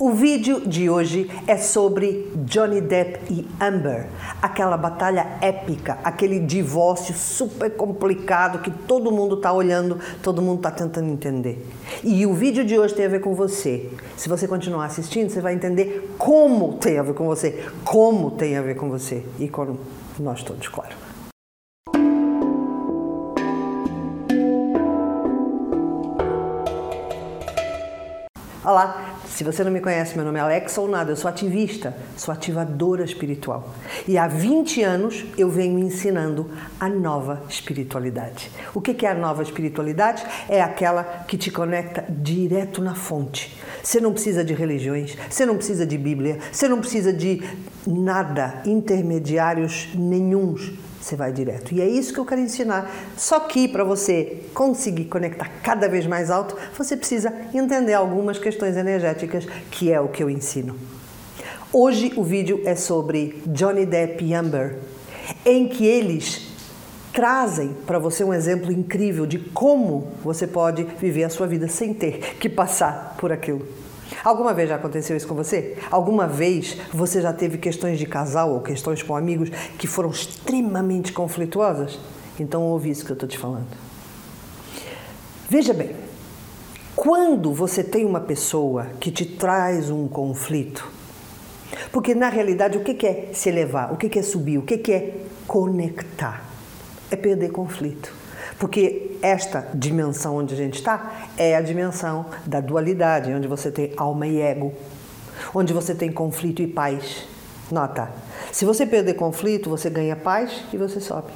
O vídeo de hoje é sobre Johnny Depp e Amber, aquela batalha épica, aquele divórcio super complicado que todo mundo está olhando, todo mundo está tentando entender. E o vídeo de hoje tem a ver com você. Se você continuar assistindo, você vai entender como tem a ver com você, como tem a ver com você e com nós todos, claro. Olá, se você não me conhece, meu nome é Alexa Nada, eu sou ativista, sou ativadora espiritual. E há 20 anos eu venho ensinando a nova espiritualidade. O que é a nova espiritualidade? É aquela que te conecta direto na fonte. Você não precisa de religiões, você não precisa de Bíblia, você não precisa de nada, intermediários nenhums você vai direto. E é isso que eu quero ensinar. Só que para você conseguir conectar cada vez mais alto, você precisa entender algumas questões energéticas, que é o que eu ensino. Hoje o vídeo é sobre Johnny Depp e Amber, em que eles trazem para você um exemplo incrível de como você pode viver a sua vida sem ter que passar por aquilo. Alguma vez já aconteceu isso com você? Alguma vez você já teve questões de casal ou questões com amigos que foram extremamente conflituosas? Então ouve isso que eu estou te falando. Veja bem, quando você tem uma pessoa que te traz um conflito, porque na realidade o que é se elevar? O que é subir? O que é conectar? É perder conflito. Porque esta dimensão onde a gente está é a dimensão da dualidade, onde você tem alma e ego, onde você tem conflito e paz. Nota, se você perder conflito, você ganha paz e você sobe.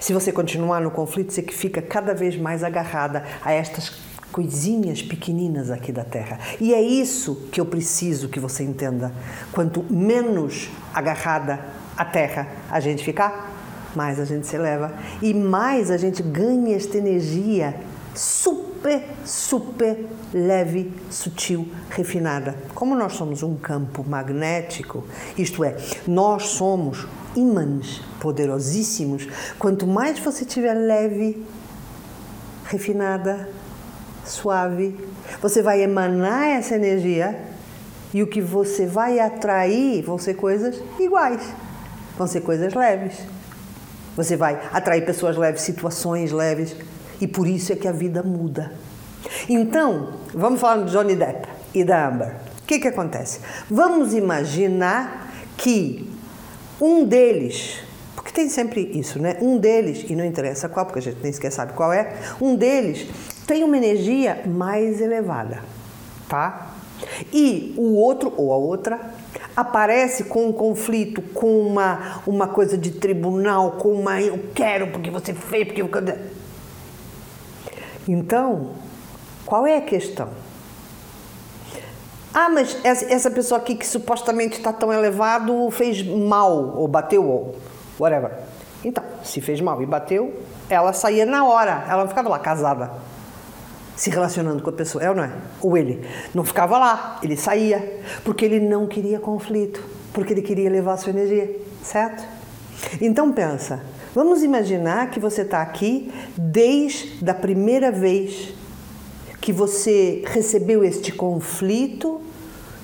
Se você continuar no conflito, você fica cada vez mais agarrada a estas coisinhas pequeninas aqui da Terra. E é isso que eu preciso que você entenda. Quanto menos agarrada à Terra a gente ficar, mais a gente se eleva e mais a gente ganha esta energia super, super leve, sutil, refinada. Como nós somos um campo magnético, isto é, nós somos ímãs poderosíssimos, quanto mais você tiver leve, refinada, suave, você vai emanar essa energia e o que você vai atrair vão ser coisas iguais, vão ser coisas leves. Você vai atrair pessoas leves, situações leves, e por isso é que a vida muda. Então, vamos falar de Johnny Depp e da Amber. O que, que acontece? Vamos imaginar que um deles, porque tem sempre isso, né? Um deles, e não interessa qual, porque a gente nem sequer sabe qual é, um deles tem uma energia mais elevada, tá? E o outro ou a outra aparece com um conflito, com uma, uma coisa de tribunal, com uma eu quero porque você fez, porque eu. Então, qual é a questão? Ah, mas essa pessoa aqui que supostamente está tão elevado fez mal, ou bateu, ou whatever. Então, se fez mal e bateu, ela saía na hora, ela não ficava lá casada se relacionando com a pessoa, é ou não é? Ou ele não ficava lá, ele saía, porque ele não queria conflito, porque ele queria levar a sua energia, certo? Então pensa, vamos imaginar que você está aqui desde a primeira vez que você recebeu este conflito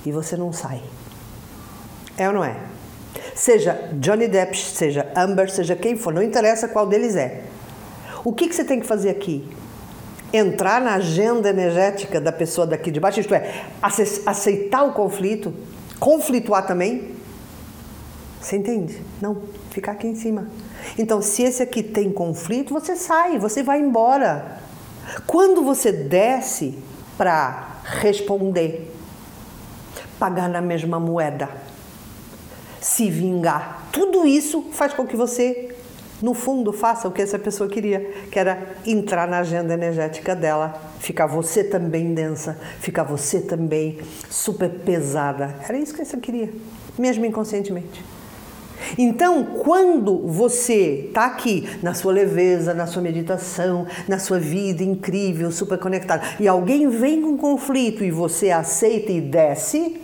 e você não sai. É ou não é? Seja Johnny Depp, seja Amber, seja quem for, não interessa qual deles é. O que, que você tem que fazer aqui? Entrar na agenda energética da pessoa daqui de baixo, isto é, aceitar o conflito, conflituar também. Você entende? Não, ficar aqui em cima. Então, se esse aqui tem conflito, você sai, você vai embora. Quando você desce para responder, pagar na mesma moeda, se vingar, tudo isso faz com que você no fundo, faça o que essa pessoa queria, que era entrar na agenda energética dela, ficar você também densa, ficar você também super pesada. Era isso que você queria, mesmo inconscientemente. Então, quando você está aqui na sua leveza, na sua meditação, na sua vida incrível, super conectada, e alguém vem com conflito e você aceita e desce,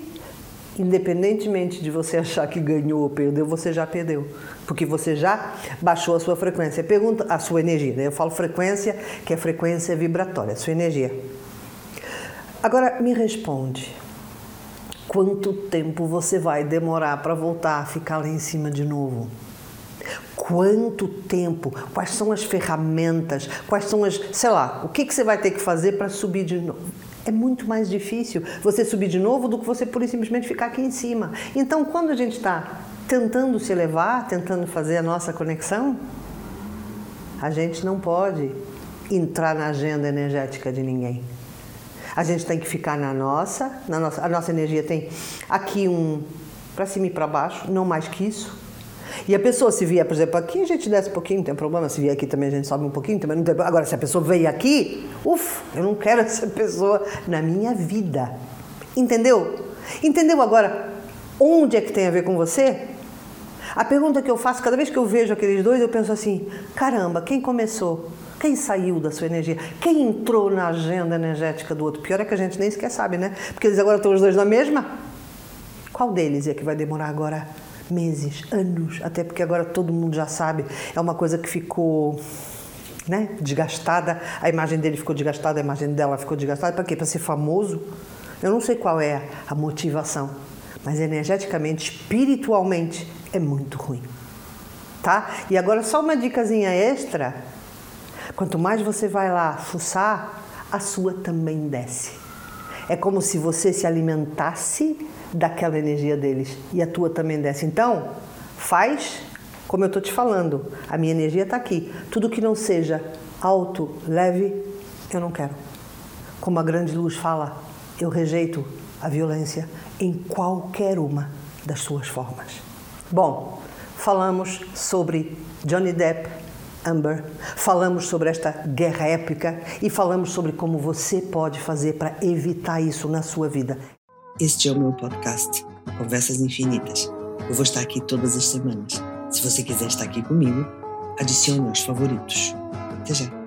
independentemente de você achar que ganhou ou perdeu, você já perdeu, porque você já baixou a sua frequência. Pergunta a sua energia. Né? Eu falo frequência, que é frequência vibratória, a sua energia. Agora me responde. Quanto tempo você vai demorar para voltar a ficar lá em cima de novo? Quanto tempo? Quais são as ferramentas? Quais são as. sei lá, o que, que você vai ter que fazer para subir de novo? É muito mais difícil você subir de novo do que você por simplesmente ficar aqui em cima. Então, quando a gente está tentando se elevar, tentando fazer a nossa conexão, a gente não pode entrar na agenda energética de ninguém. A gente tem que ficar na nossa, na nossa, a nossa energia tem aqui um para cima e para baixo, não mais que isso. E a pessoa, se vier, por exemplo, aqui, a gente desce um pouquinho, não tem problema. Se vier aqui também, a gente sobe um pouquinho, também não tem problema. Agora, se a pessoa veio aqui, ufa, eu não quero essa pessoa na minha vida. Entendeu? Entendeu agora onde é que tem a ver com você? A pergunta que eu faço cada vez que eu vejo aqueles dois, eu penso assim: caramba, quem começou? Quem saiu da sua energia? Quem entrou na agenda energética do outro? Pior é que a gente nem sequer sabe, né? Porque eles agora estão os dois na mesma. Qual deles é que vai demorar agora meses, anos? Até porque agora todo mundo já sabe. É uma coisa que ficou né, desgastada. A imagem dele ficou desgastada, a imagem dela ficou desgastada. Para quê? Para ser famoso? Eu não sei qual é a motivação, mas energeticamente, espiritualmente, é muito ruim. Tá? E agora só uma dicasinha extra Quanto mais você vai lá fuçar, a sua também desce. É como se você se alimentasse daquela energia deles e a tua também desce. Então, faz como eu estou te falando. A minha energia está aqui. Tudo que não seja alto, leve, eu não quero. Como a grande luz fala, eu rejeito a violência em qualquer uma das suas formas. Bom, falamos sobre Johnny Depp Amber, falamos sobre esta guerra épica e falamos sobre como você pode fazer para evitar isso na sua vida. Este é o meu podcast, Conversas Infinitas. Eu vou estar aqui todas as semanas. Se você quiser estar aqui comigo, adicione aos favoritos. Até já!